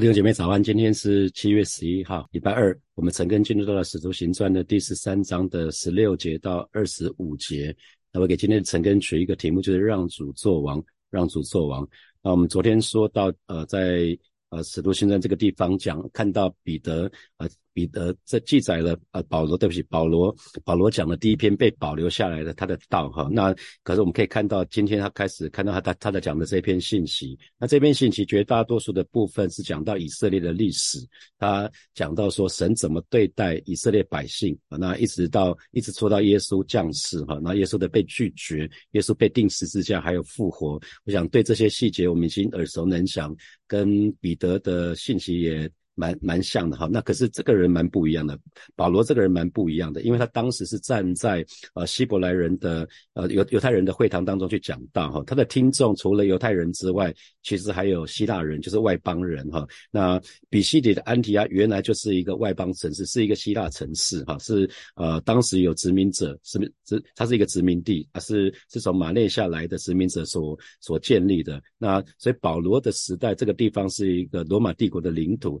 弟兄姐妹早安，今天是七月十一号，礼拜二。我们陈根进入到了使徒行传的第十三章的十六节到二十五节。那我给今天的陈根取一个题目，就是让主做王，让主做王。那我们昨天说到，呃，在呃使徒行传这个地方讲，看到彼得，呃。彼得这记载了，呃，保罗，对不起，保罗，保罗讲的第一篇被保留下来的他的道，哈，那可是我们可以看到，今天他开始看到他他他在讲的这篇信息，那这篇信息绝大多数的部分是讲到以色列的历史，他讲到说神怎么对待以色列百姓，啊，那一直到一直说到耶稣降世，哈，那耶稣的被拒绝，耶稣被钉十字架，还有复活，我想对这些细节我们已经耳熟能详，跟彼得的信息也。蛮蛮像的哈，那可是这个人蛮不一样的。保罗这个人蛮不一样的，因为他当时是站在呃希伯来人的呃犹犹太人的会堂当中去讲道哈。他的听众除了犹太人之外，其实还有希腊人，就是外邦人哈。那比西底的安提亚原来就是一个外邦城市，是一个希腊城市哈，是呃当时有殖民者，殖民殖它是一个殖民地啊，是是从马内下来的殖民者所所建立的。那所以保罗的时代，这个地方是一个罗马帝国的领土。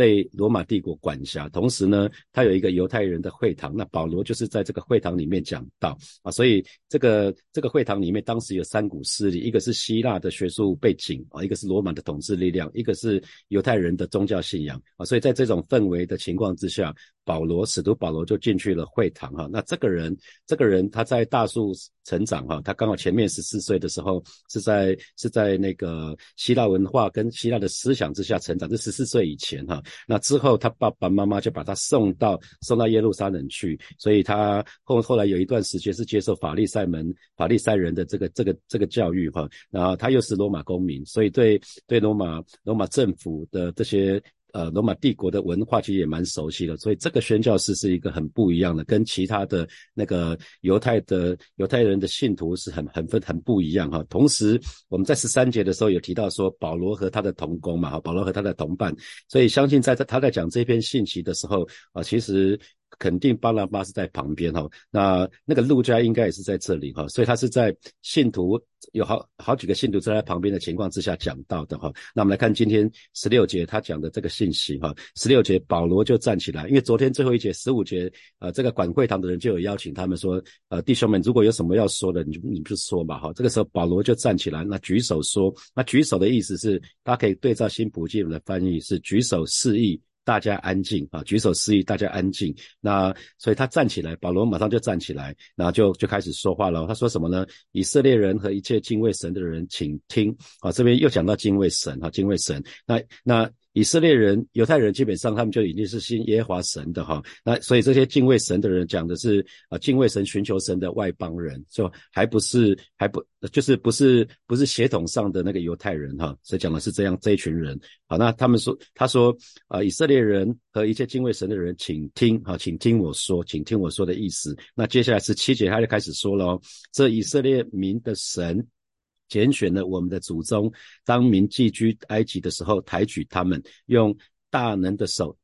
被罗马帝国管辖，同时呢，他有一个犹太人的会堂，那保罗就是在这个会堂里面讲道。啊，所以这个这个会堂里面当时有三股势力，一个是希腊的学术背景啊，一个是罗马的统治力量，一个是犹太人的宗教信仰。啊，所以在这种氛围的情况之下，保罗使徒保罗就进去了会堂哈，那这个人这个人他在大树成长哈，他刚好前面十四岁的时候是在是在那个希腊文化跟希腊的思想之下成长，这十四岁以前哈。那之后，他爸爸妈妈就把他送到送到耶路撒冷去，所以他后后来有一段时间是接受法利赛门法利赛人的这个这个这个教育哈，然后他又是罗马公民，所以对对罗马罗马政府的这些。呃，罗马帝国的文化其实也蛮熟悉的，所以这个宣教士是一个很不一样的，跟其他的那个犹太的犹太人的信徒是很很分很不一样哈。同时，我们在十三节的时候有提到说，保罗和他的同工嘛，哈，保罗和他的同伴，所以相信在他在讲这篇信息的时候啊，其实。肯定巴拿巴是在旁边哈，那那个路加应该也是在这里哈，所以他是在信徒有好好几个信徒在他旁边的情况之下讲到的哈。那我们来看今天十六节他讲的这个信息哈，十六节保罗就站起来，因为昨天最后一节十五节呃这个管会堂的人就有邀请他们说呃弟兄们如果有什么要说的你就你就说吧哈。这个时候保罗就站起来，那举手说，那举手的意思是他可以对照新普济的翻译是举手示意。大家安静啊！举手示意，大家安静。那所以他站起来，保罗马上就站起来，然后就就开始说话了。他说什么呢？以色列人和一切敬畏神的人，请听啊！这边又讲到敬畏神啊，敬畏神。那那。以色列人、犹太人基本上他们就已经是信耶和华神的哈，那所以这些敬畏神的人讲的是啊敬畏神、寻求神的外邦人，就还不是还不就是不是不是血统上的那个犹太人哈，所以讲的是这样这一群人。好，那他们说他说啊以色列人和一切敬畏神的人，请听哈，请听我说，请听我说的意思。那接下来是七节他就开始说了哦，这以色列民的神。拣选了我们的祖宗，当民寄居埃及的时候，抬举他们，用大能的手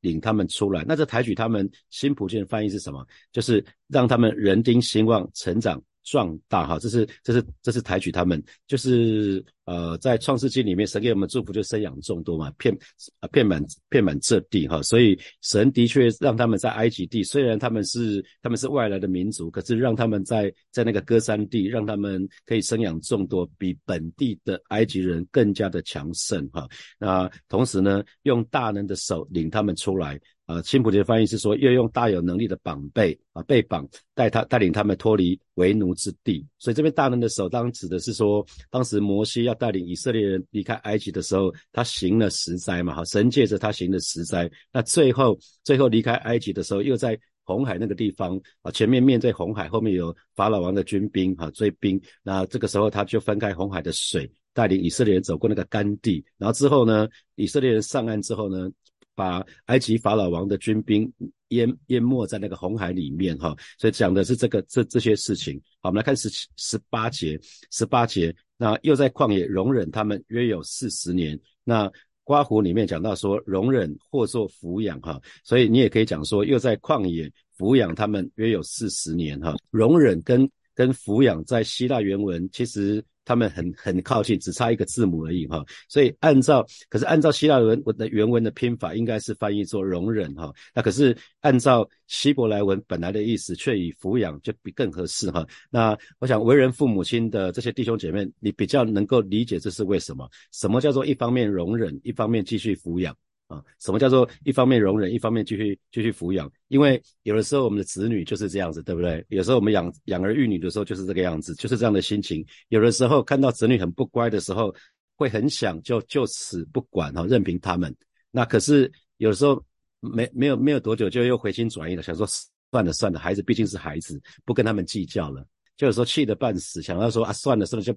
领他们出来。那这抬举他们，新普的翻译是什么？就是让他们人丁兴旺，成长。壮大哈，这是这是这是抬举他们，就是呃，在创世纪里面，神给我们祝福就生养众多嘛，遍啊遍满遍满这地哈，所以神的确让他们在埃及地，虽然他们是他们是外来的民族，可是让他们在在那个歌山地，让他们可以生养众多，比本地的埃及人更加的强盛哈。那同时呢，用大能的手领他们出来。啊，新普的翻译是说，要用大有能力的绑背啊，被绑带他带领他们脱离为奴之地。所以这边大能的手，当指的是说，当时摩西要带领以色列人离开埃及的时候，他行了十灾嘛，哈，神借着他行了十灾。那最后最后离开埃及的时候，又在红海那个地方啊，前面面对红海，后面有法老王的军兵哈追兵。那这个时候他就分开红海的水，带领以色列人走过那个干地。然后之后呢，以色列人上岸之后呢？把埃及法老王的军兵淹淹没在那个红海里面，哈，所以讲的是这个这这些事情。好，我们来看十七十八节，十八节，那又在旷野容忍他们约有四十年。那刮胡里面讲到说容忍或做抚养，哈，所以你也可以讲说又在旷野抚养他们约有四十年，哈，容忍跟跟抚养在希腊原文其实。他们很很靠近，只差一个字母而已哈。所以按照可是按照希腊文文的原文的拼法，应该是翻译作容忍哈。那可是按照希伯来文本来的意思，却以抚养就比更合适哈。那我想为人父母亲的这些弟兄姐妹，你比较能够理解这是为什么？什么叫做一方面容忍，一方面继续抚养？啊，什么叫做一方面容忍，一方面继续继续抚养？因为有的时候我们的子女就是这样子，对不对？有时候我们养养儿育女的时候就是这个样子，就是这样的心情。有的时候看到子女很不乖的时候，会很想就就此不管哈，任凭他们。那可是有的时候没没有没有多久就又回心转意了，想说算了算了，孩子毕竟是孩子，不跟他们计较了。就有时候气得半死，想要说啊算了算了就。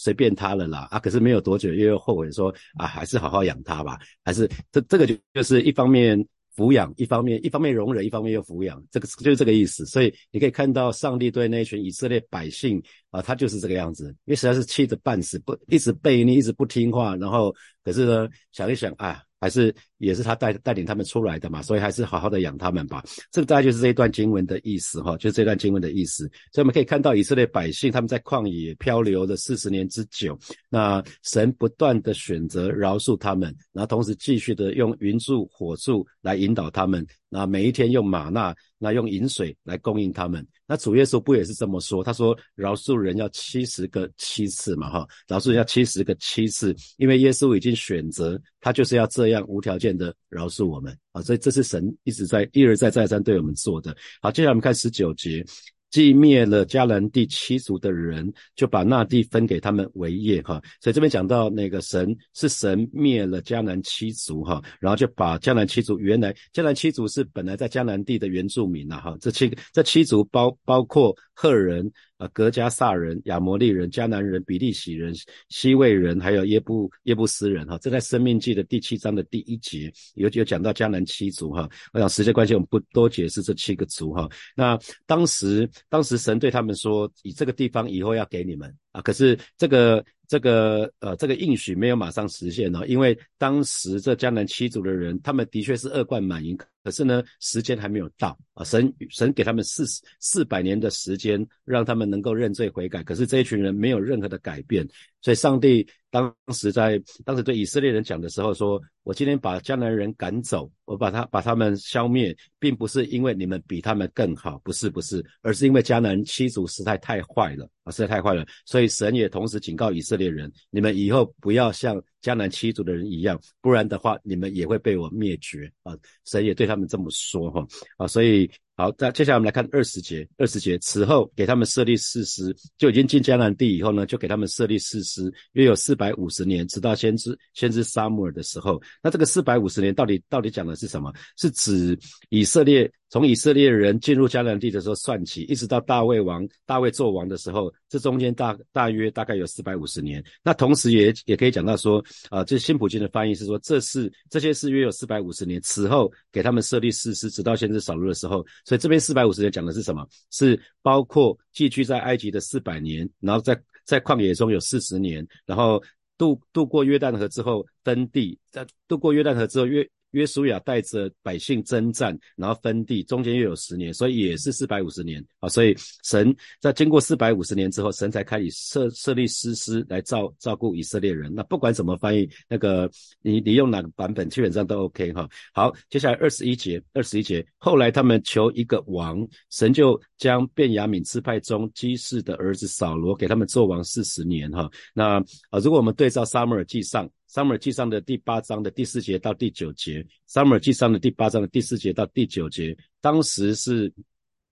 随便他了啦啊！可是没有多久又后悔说啊，还是好好养他吧。还是这这个就就是一方面抚养，一方面一方面容忍，一方面又抚养，这个就是这个意思。所以你可以看到上帝对那群以色列百姓啊，他就是这个样子，因为实在是气得半死，不一直背逆，一直不听话。然后可是呢，想一想啊。还是也是他带带领他们出来的嘛，所以还是好好的养他们吧。这个大概就是这一段经文的意思哈，就是这段经文的意思。所以我们可以看到以色列百姓他们在旷野漂流了四十年之久，那神不断的选择饶恕他们，然后同时继续的用云柱火柱来引导他们。那每一天用玛纳，那用饮水来供应他们。那主耶稣不也是这么说？他说饶恕人要七十个七次嘛，哈，饶恕人要七十个七次，因为耶稣已经选择，他就是要这样无条件的饶恕我们啊，所以这是神一直在一而再再三对我们做的。好，接下来我们看十九节。既灭了迦南地七族的人，就把那地分给他们为业，哈。所以这边讲到那个神是神灭了迦南七族，哈，然后就把迦南七族原来迦南七族是本来在迦南地的原住民呐，哈。这七个这七族包包括赫人。啊，格加萨人、亚摩利人、迦南人、比利洗人、西魏人，还有耶布耶布斯人，哈，这在《生命记》的第七章的第一节有有讲到迦南七族，哈。我想时间关系，我们不多解释这七个族，哈。那当时当时神对他们说，以这个地方以后要给你们啊，可是这个。这个呃，这个应许没有马上实现哦，因为当时这江南七族的人，他们的确是恶贯满盈，可是呢，时间还没有到啊。神神给他们四四百年的时间，让他们能够认罪悔改，可是这一群人没有任何的改变，所以上帝。当时在当时对以色列人讲的时候，说我今天把迦南人赶走，我把他把他们消灭，并不是因为你们比他们更好，不是不是，而是因为迦南七族实在太坏了啊，实在太坏了，所以神也同时警告以色列人，你们以后不要像迦南七族的人一样，不然的话你们也会被我灭绝啊，神也对他们这么说哈啊，所以。好，那接下来我们来看二十节。二十节，此后给他们设立四师，就已经进迦南地以后呢，就给他们设立四师，约有四百五十年，直到先知先知沙姆尔的时候。那这个四百五十年到底到底讲的是什么？是指以色列。从以色列人进入迦南地的时候算起，一直到大卫王大卫做王的时候，这中间大大约大概有四百五十年。那同时也也可以讲到说，啊，这新普京的翻译是说，这是这些是约有四百五十年。此后给他们设立誓师，直到先知扫罗的时候。所以这边四百五十年讲的是什么？是包括寄居在埃及的四百年，然后在在旷野中有四十年，然后渡渡过约旦河之后登地，在渡过约旦河之后约。约书亚带着百姓征战，然后分地，中间又有十年，所以也是四百五十年啊。所以神在经过四百五十年之后，神才开始设设立师师来照照顾以色列人。那不管怎么翻译，那个你你用哪个版本，基本上都 OK 哈。好，接下来二十一节，二十一节，后来他们求一个王，神就将便雅悯支派中基士的儿子扫罗给他们做王四十年哈。那啊，如果我们对照撒母耳记上。撒母耳记上的第八章的第四节到第九节，撒母耳记上的第八章的第四节到第九节，当时是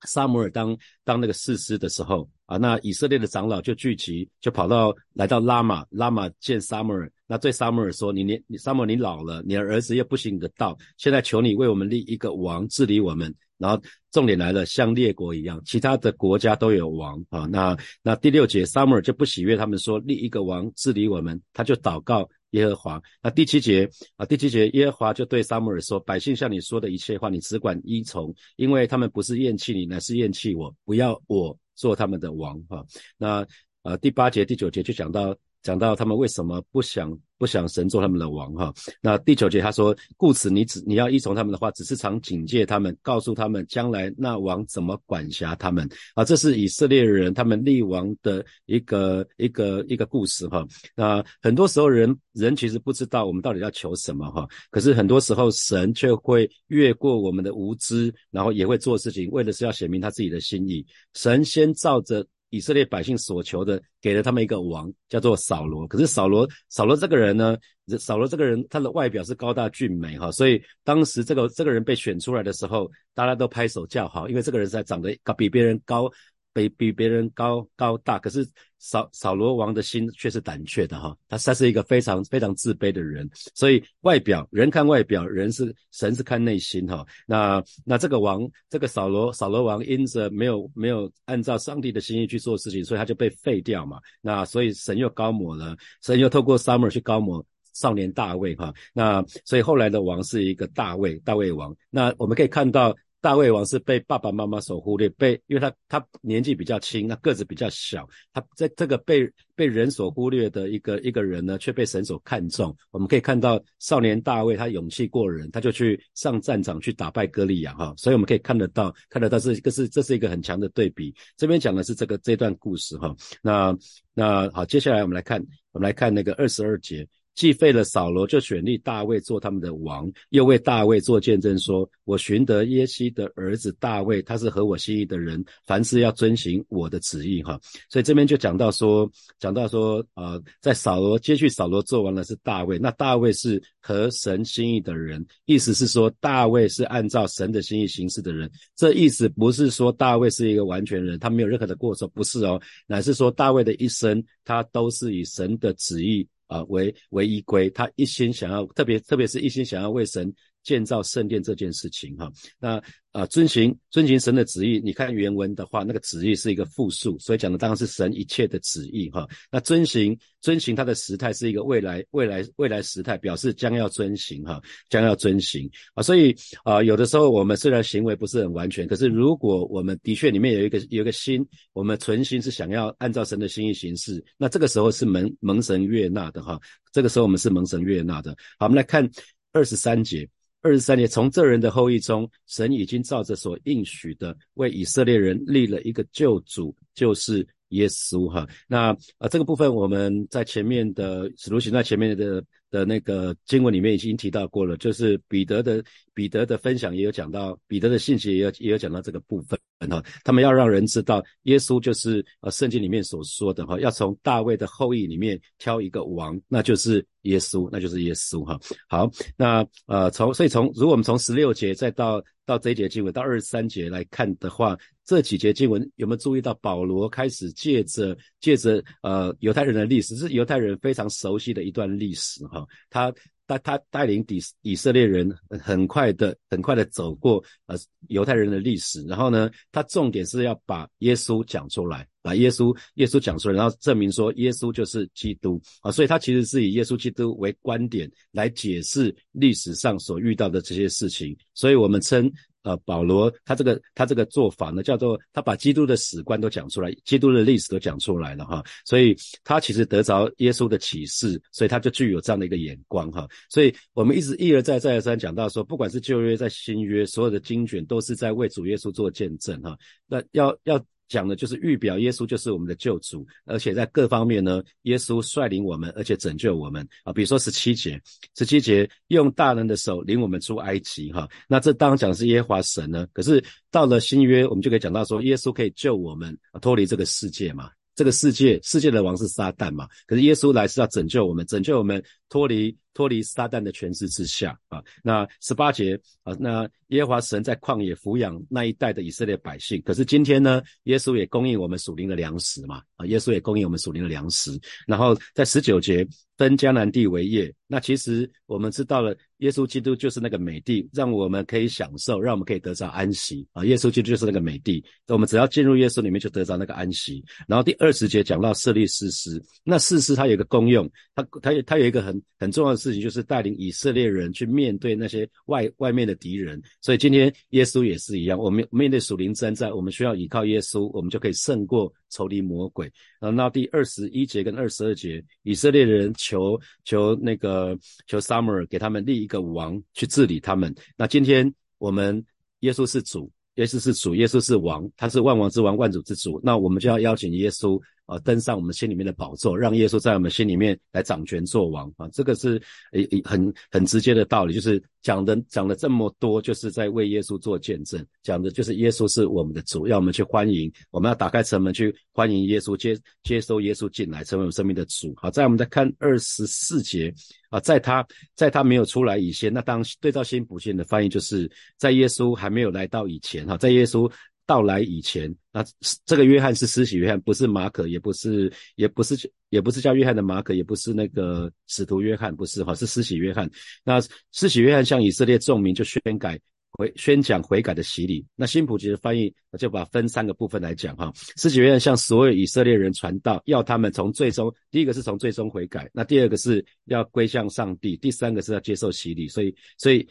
撒母耳当当那个士师的时候啊，那以色列的长老就聚集，就跑到来到拉玛，拉玛见撒母耳，那对撒母耳说：“你年撒母耳你老了，你的儿子又不行你的道，现在求你为我们立一个王治理我们。”然后重点来了，像列国一样，其他的国家都有王啊。那那第六节，撒母耳就不喜悦他们说立一个王治理我们，他就祷告。耶和华，那第七节啊，第七节，耶和华就对撒母耳说：“百姓向你说的一切话，你只管依从，因为他们不是厌弃你，乃是厌弃我，不要我做他们的王。”哈，那呃第八节、第九节就讲到讲到他们为什么不想不想神做他们的王哈。那第九节他说，故此你只你要依从他们的话，只是常警戒他们，告诉他们将来那王怎么管辖他们啊。这是以色列人他们立王的一个一个一个故事哈。那很多时候人人其实不知道我们到底要求什么哈，可是很多时候神却会越过我们的无知，然后也会做事情，为的是要显明他自己的心意。神先照着。以色列百姓所求的，给了他们一个王，叫做扫罗。可是扫罗，扫罗这个人呢，扫罗这个人，他的外表是高大俊美哈，所以当时这个这个人被选出来的时候，大家都拍手叫好，因为这个人在长得高，比别人高。比比别人高高大，可是扫扫罗王的心却是胆怯的哈，他他是一个非常非常自卑的人，所以外表人看外表，人是神是看内心哈。那那这个王这个扫罗扫罗王因着没有没有按照上帝的心意去做事情，所以他就被废掉嘛。那所以神又高抹了，神又透过 Summer 去高抹少年大卫哈。那所以后来的王是一个大卫大卫王。那我们可以看到。大卫王是被爸爸妈妈所忽略，被因为他他年纪比较轻，他个子比较小，他在这个被被人所忽略的一个一个人呢，却被神所看重。我们可以看到少年大卫，他勇气过人，他就去上战场去打败歌利亚哈，所以我们可以看得到，看得到这个是这是一个很强的对比。这边讲的是这个这段故事哈，那那好，接下来我们来看，我们来看那个二十二节。既废了扫罗，就选立大卫做他们的王，又为大卫做见证，说：“我寻得耶西的儿子大卫，他是合我心意的人，凡事要遵行我的旨意。”哈，所以这边就讲到说，讲到说，呃，在扫罗接续扫罗做完了是大卫，那大卫是合神心意的人，意思是说大卫是按照神的心意行事的人。这意思不是说大卫是一个完全人，他没有任何的过错，不是哦，乃是说大卫的一生，他都是以神的旨意。啊，为为依归，他一心想要，特别特别是一心想要为神建造圣殿这件事情，哈，那。啊，遵行遵行神的旨意。你看原文的话，那个旨意是一个复数，所以讲的当然是神一切的旨意哈。那遵行遵行它的时态是一个未来未来未来时态，表示将要遵行哈，将要遵行啊。所以啊，有的时候我们虽然行为不是很完全，可是如果我们的确里面有一个有一个心，我们存心是想要按照神的心意行事，那这个时候是蒙蒙神悦纳的哈。这个时候我们是蒙神悦纳的。好，我们来看二十三节。二十三年，从这人的后裔中，神已经照着所应许的，为以色列人立了一个救主，就是耶稣哈。那啊，这个部分我们在前面的使徒行在前面的的那个经文里面已经提到过了，就是彼得的彼得的分享也有讲到，彼得的信息也有也有讲到这个部分。哈，他们要让人知道，耶稣就是呃圣经里面所说的哈，要从大卫的后裔里面挑一个王，那就是耶稣，那就是耶稣哈。好，那呃从所以从如果我们从十六节再到到这一节经文到二十三节来看的话，这几节经文有没有注意到保罗开始借着借着呃犹太人的历史，是犹太人非常熟悉的一段历史哈，他。他他带领底以色列人很快的很快的走过呃犹太人的历史，然后呢，他重点是要把耶稣讲出来，把耶稣耶稣讲出来，然后证明说耶稣就是基督啊，所以他其实是以耶稣基督为观点来解释历史上所遇到的这些事情，所以我们称。呃，保罗他这个他这个做法呢，叫做他把基督的史观都讲出来，基督的历史都讲出来了哈，所以他其实得着耶稣的启示，所以他就具有这样的一个眼光哈，所以我们一直一而再再而三讲到说，不管是旧约在新约，所有的经卷都是在为主耶稣做见证哈，那要要。讲的就是预表耶稣就是我们的救主，而且在各方面呢，耶稣率领我们，而且拯救我们啊。比如说十七节，十七节用大人的手领我们出埃及哈。那这当然讲是耶和华神呢。可是到了新约，我们就可以讲到说，耶稣可以救我们脱离这个世界嘛。这个世界世界的王是撒旦嘛。可是耶稣来是要拯救我们，拯救我们脱离。脱离撒旦的权势之下啊，那十八节啊，那耶和华神在旷野抚养那一代的以色列百姓，可是今天呢，耶稣也供应我们属灵的粮食嘛啊，耶稣也供应我们属灵的粮食。然后在十九节分迦南地为业，那其实我们知道了，耶稣基督就是那个美地，让我们可以享受，让我们可以得着安息啊。耶稣基督就是那个美地，我们只要进入耶稣里面就得着那个安息。然后第二十节讲到设立誓师，那誓师它有一个功用，它它它有一个很很重要的事情，就是带领以色列人去面对那些外外面的敌人。所以今天耶稣也是一样，我们面对属灵征战，我们需要依靠耶稣，我们就可以胜过仇敌魔鬼。然后那第二十一节跟二十二节，以色列人求求那个求 Summer 给他们立一个王去治理他们。那今天我们耶稣是主。耶稣是主，耶稣是王，他是万王之王，万主之主。那我们就要邀请耶稣啊登上我们心里面的宝座，让耶稣在我们心里面来掌权做王啊。这个是诶很很直接的道理，就是讲的讲了这么多，就是在为耶稣做见证，讲的就是耶稣是我们的主，要我们去欢迎，我们要打开城门去欢迎耶稣，接接收耶稣进来，成为我们生命的主。好，在我们再看二十四节。啊，在他在他没有出来以前，那当对照新普信的翻译，就是在耶稣还没有来到以前，哈，在耶稣到来以前，那这个约翰是施洗约翰，不是马可，也不是，也不是，也不是叫约翰的马可，也不是那个使徒约翰，不是，哈，是施洗约翰。那施洗约翰向以色列众民就宣改。回宣讲悔改的洗礼，那新普吉的翻译就把分三个部分来讲哈。施洗约翰向所有以色列人传道，要他们从最终，第一个是从最终悔改，那第二个是要归向上帝，第三个是要接受洗礼。所以，所以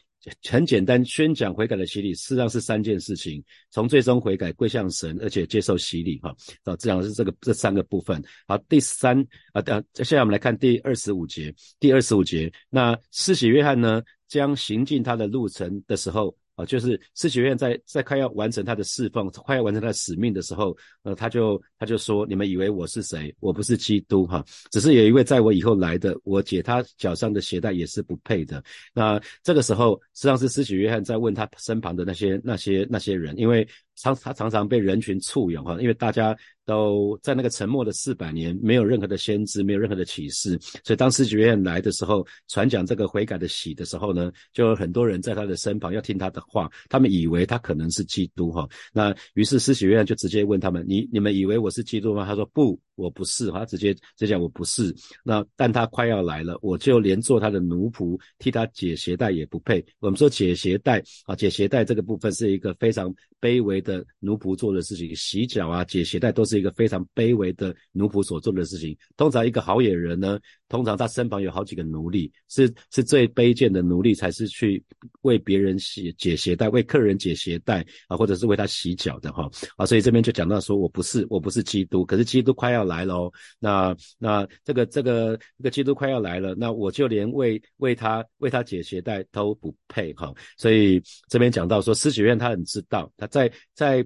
很简单，宣讲悔改的洗礼，事实上是三件事情：从最终悔改归向神，而且接受洗礼哈。啊，这样是这个这三个部分。好，第三啊，等接下我们来看第二十五节。第二十五节，那施洗约翰呢，将行进他的路程的时候。啊，就是施学院在在快要完成他的侍奉，快要完成他的使命的时候，呃，他就他就说：“你们以为我是谁？我不是基督，哈，只是有一位在我以后来的，我解他脚上的鞋带也是不配的。”那这个时候，实际上是施洗约翰在问他身旁的那些那些那些人，因为常他常常被人群簇拥，哈，因为大家。都在那个沉默的四百年，没有任何的先知，没有任何的启示，所以当施洗约翰来的时候，传讲这个悔改的喜的时候呢，就有很多人在他的身旁要听他的话，他们以为他可能是基督哈。那于是施洗约翰就直接问他们：你你们以为我是基督吗？他说不。我不是，他直接直接讲我不是。那但他快要来了，我就连做他的奴仆，替他解鞋带也不配。我们说解鞋带啊，解鞋带这个部分是一个非常卑微的奴仆做的事情，洗脚啊，解鞋带都是一个非常卑微的奴仆所做的事情。通常一个好野人呢，通常他身旁有好几个奴隶，是是最卑贱的奴隶才是去为别人洗解鞋带，为客人解鞋带啊，或者是为他洗脚的哈啊。所以这边就讲到说我不是，我不是基督，可是基督快要。来喽，那那这个这个这个基督快要来了，那我就连为为他为他解鞋带都不配哈，所以这边讲到说，施洗院他很知道，他在在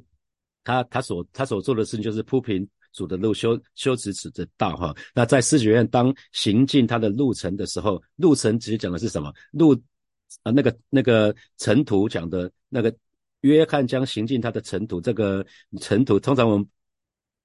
他他所他所做的事情就是铺平主的路，修修直主的道哈。那在施洗院当行进他的路程的时候，路程其实讲的是什么？路啊那个那个尘土讲的那个约翰将行进他的尘土，这个尘土通常我们。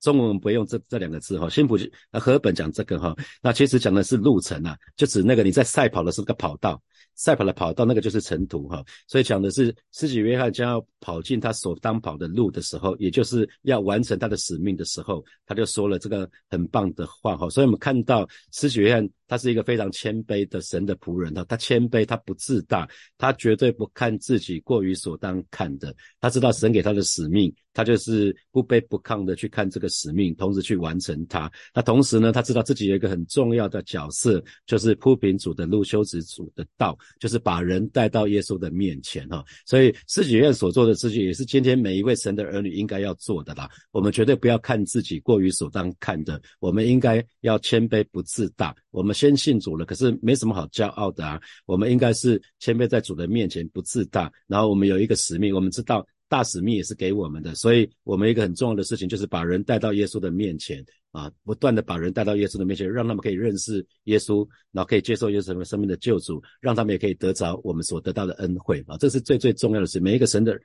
中文不用这这两个字哈，新普呃和本讲这个哈，那其实讲的是路程啊，就指那个你在赛跑的是个跑道，赛跑的跑道那个就是尘土哈，所以讲的是施洗约翰将要跑进他所当跑的路的时候，也就是要完成他的使命的时候，他就说了这个很棒的话哈，所以我们看到施洗约翰。他是一个非常谦卑的神的仆人，他他谦卑，他不自大，他绝对不看自己过于所当看的。他知道神给他的使命，他就是不卑不亢的去看这个使命，同时去完成它。那同时呢，他知道自己有一个很重要的角色，就是铺平主的路、修直主的道，就是把人带到耶稣的面前哈。所以施洗院所做的事情，也是今天每一位神的儿女应该要做的啦。我们绝对不要看自己过于所当看的，我们应该要谦卑不自大。我们先信主了，可是没什么好骄傲的啊。我们应该是谦卑在主的面前，不自大。然后我们有一个使命，我们知道大使命也是给我们的，所以我们一个很重要的事情就是把人带到耶稣的面前啊，不断的把人带到耶稣的面前，让他们可以认识耶稣，然后可以接受耶稣生命的救主，让他们也可以得着我们所得到的恩惠啊。这是最最重要的事。每一个神的。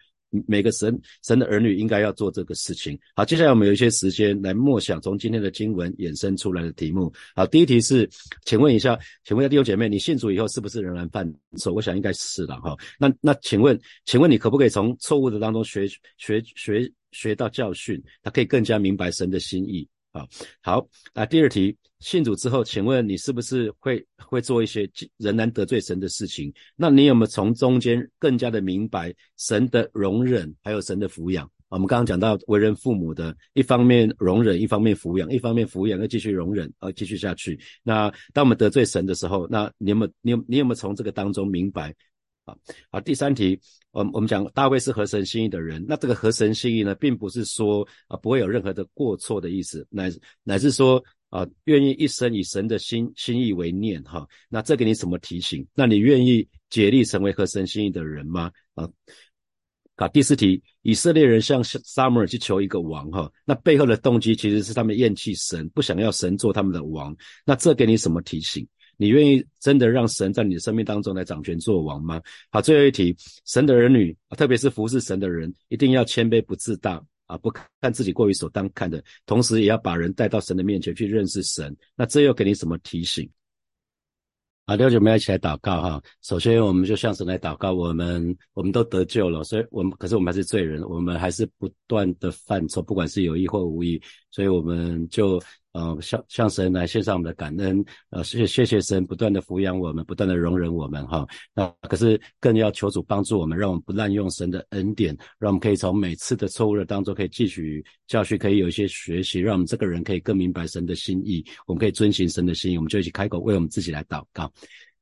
每个神神的儿女应该要做这个事情。好，接下来我们有一些时间来默想从今天的经文衍生出来的题目。好，第一题是，请问一下，请问一下弟兄姐妹，你信主以后是不是仍然犯错？我想应该是了哈。那那请问，请问你可不可以从错误的当中学学学学到教训？他可以更加明白神的心意。啊，好，那第二题，信主之后，请问你是不是会会做一些仍然得罪神的事情？那你有没有从中间更加的明白神的容忍，还有神的抚养？我们刚刚讲到为人父母的，一方面容忍，一方面抚养，一方面抚养又继续容忍，而继续下去。那当我们得罪神的时候，那你有没有你有你有没有从这个当中明白？啊，好，第三题，我我们讲大卫是合神心意的人，那这个合神心意呢，并不是说啊不会有任何的过错的意思，乃乃是说啊愿意一生以神的心心意为念哈。那这给你什么提醒？那你愿意竭力成为合神心意的人吗？啊？啊，第四题，以色列人向撒母耳去求一个王，哈，那背后的动机其实是他们厌弃神，不想要神做他们的王。那这给你什么提醒？你愿意真的让神在你的生命当中来掌权做王吗？好，最后一题，神的儿女，特别是服侍神的人，一定要谦卑不自大啊，不看自己过于所当看的，同时也要把人带到神的面前去认识神。那这又给你什么提醒？好，六姐，我们一起来祷告哈。首先，我们就向神来祷告，我们我们都得救了，所以我们可是我们还是罪人，我们还是不断的犯错，不管是有意或无意，所以我们就。呃，向向神来献上我们的感恩，呃，谢谢谢神不断的抚养我们，不断的容忍我们哈。那可是更要求主帮助我们，让我们不滥用神的恩典，让我们可以从每次的错误的当中可以汲取教训，可以有一些学习，让我们这个人可以更明白神的心意，我们可以遵循神的心意，我们就一起开口为我们自己来祷告。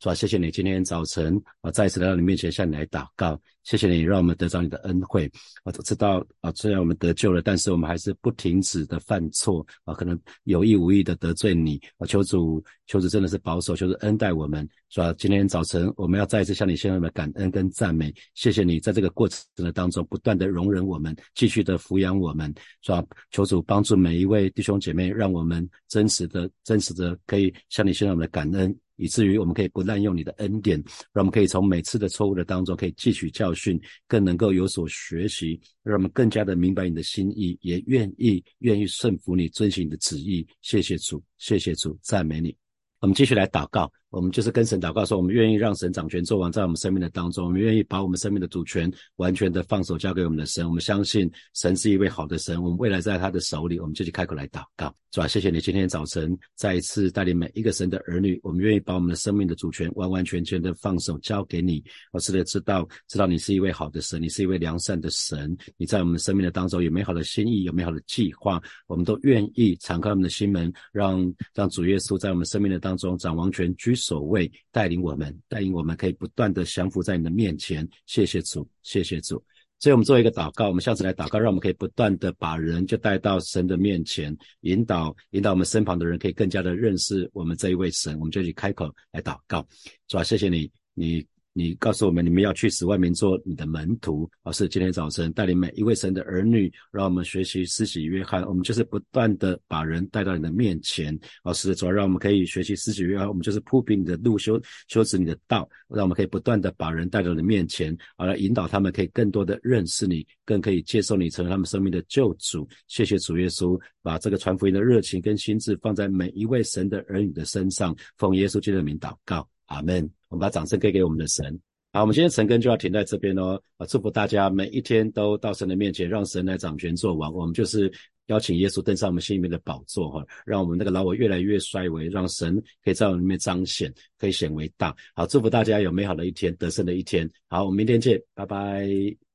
是吧？谢谢你今天早晨啊，再次来到你面前向你来祷告。谢谢你让我们得到你的恩惠。我都知道啊，虽然我们得救了，但是我们还是不停止的犯错啊，可能有意无意的得罪你啊。求主，求主真的是保守，求主恩待我们。是吧？今天早晨我们要再一次向你献上的感恩跟赞美。谢谢你在这个过程的当中不断的容忍我们，继续的抚养我们。是吧？求主帮助每一位弟兄姐妹，让我们真实的、真实的可以向你献上我们的感恩。以至于我们可以不滥用你的恩典，让我们可以从每次的错误的当中可以汲取教训，更能够有所学习，让我们更加的明白你的心意，也愿意愿意顺服你，遵循你的旨意。谢谢主，谢谢主，赞美你。我们继续来祷告。我们就是跟神祷告说，我们愿意让神掌权做王在我们生命的当中，我们愿意把我们生命的主权完全的放手交给我们的神。我们相信神是一位好的神，我们未来在他的手里，我们就去开口来祷告，是吧？谢谢你今天早晨再一次带领每一个神的儿女，我们愿意把我们的生命的主权完完全全的放手交给你。我是的知道，知道你是一位好的神，你是一位良善的神，你在我们生命的当中有美好的心意，有美好的计划，我们都愿意敞开我们的心门，让让主耶稣在我们生命的当中掌王权居。所谓带领我们，带领我们可以不断的降服在你的面前。谢谢主，谢谢主。所以，我们做一个祷告，我们下次来祷告，让我们可以不断的把人就带到神的面前，引导引导我们身旁的人，可以更加的认识我们这一位神。我们就去开口来祷告，主啊，谢谢你，你。你告诉我们，你们要去使外面做你的门徒，而是今天早晨带领每一位神的儿女，让我们学习施洗约翰。我们就是不断的把人带到你的面前，而是主要让我们可以学习施洗约翰。我们就是铺平你的路，修修直你的道，让我们可以不断的把人带到你的面前，而来引导他们可以更多的认识你，更可以接受你成为他们生命的救主。谢谢主耶稣，把这个传福音的热情跟心智放在每一位神的儿女的身上，奉耶稣基督的名祷告。阿门。我们把掌声给给我们的神。好，我们今天晨更就要停在这边哦。啊，祝福大家每一天都到神的面前，让神来掌权做王。我们就是邀请耶稣登上我们心里面的宝座哈，让我们那个老我越来越衰微，让神可以在我们里面彰显，可以显为大。好，祝福大家有美好的一天，得胜的一天。好，我们明天见，拜拜。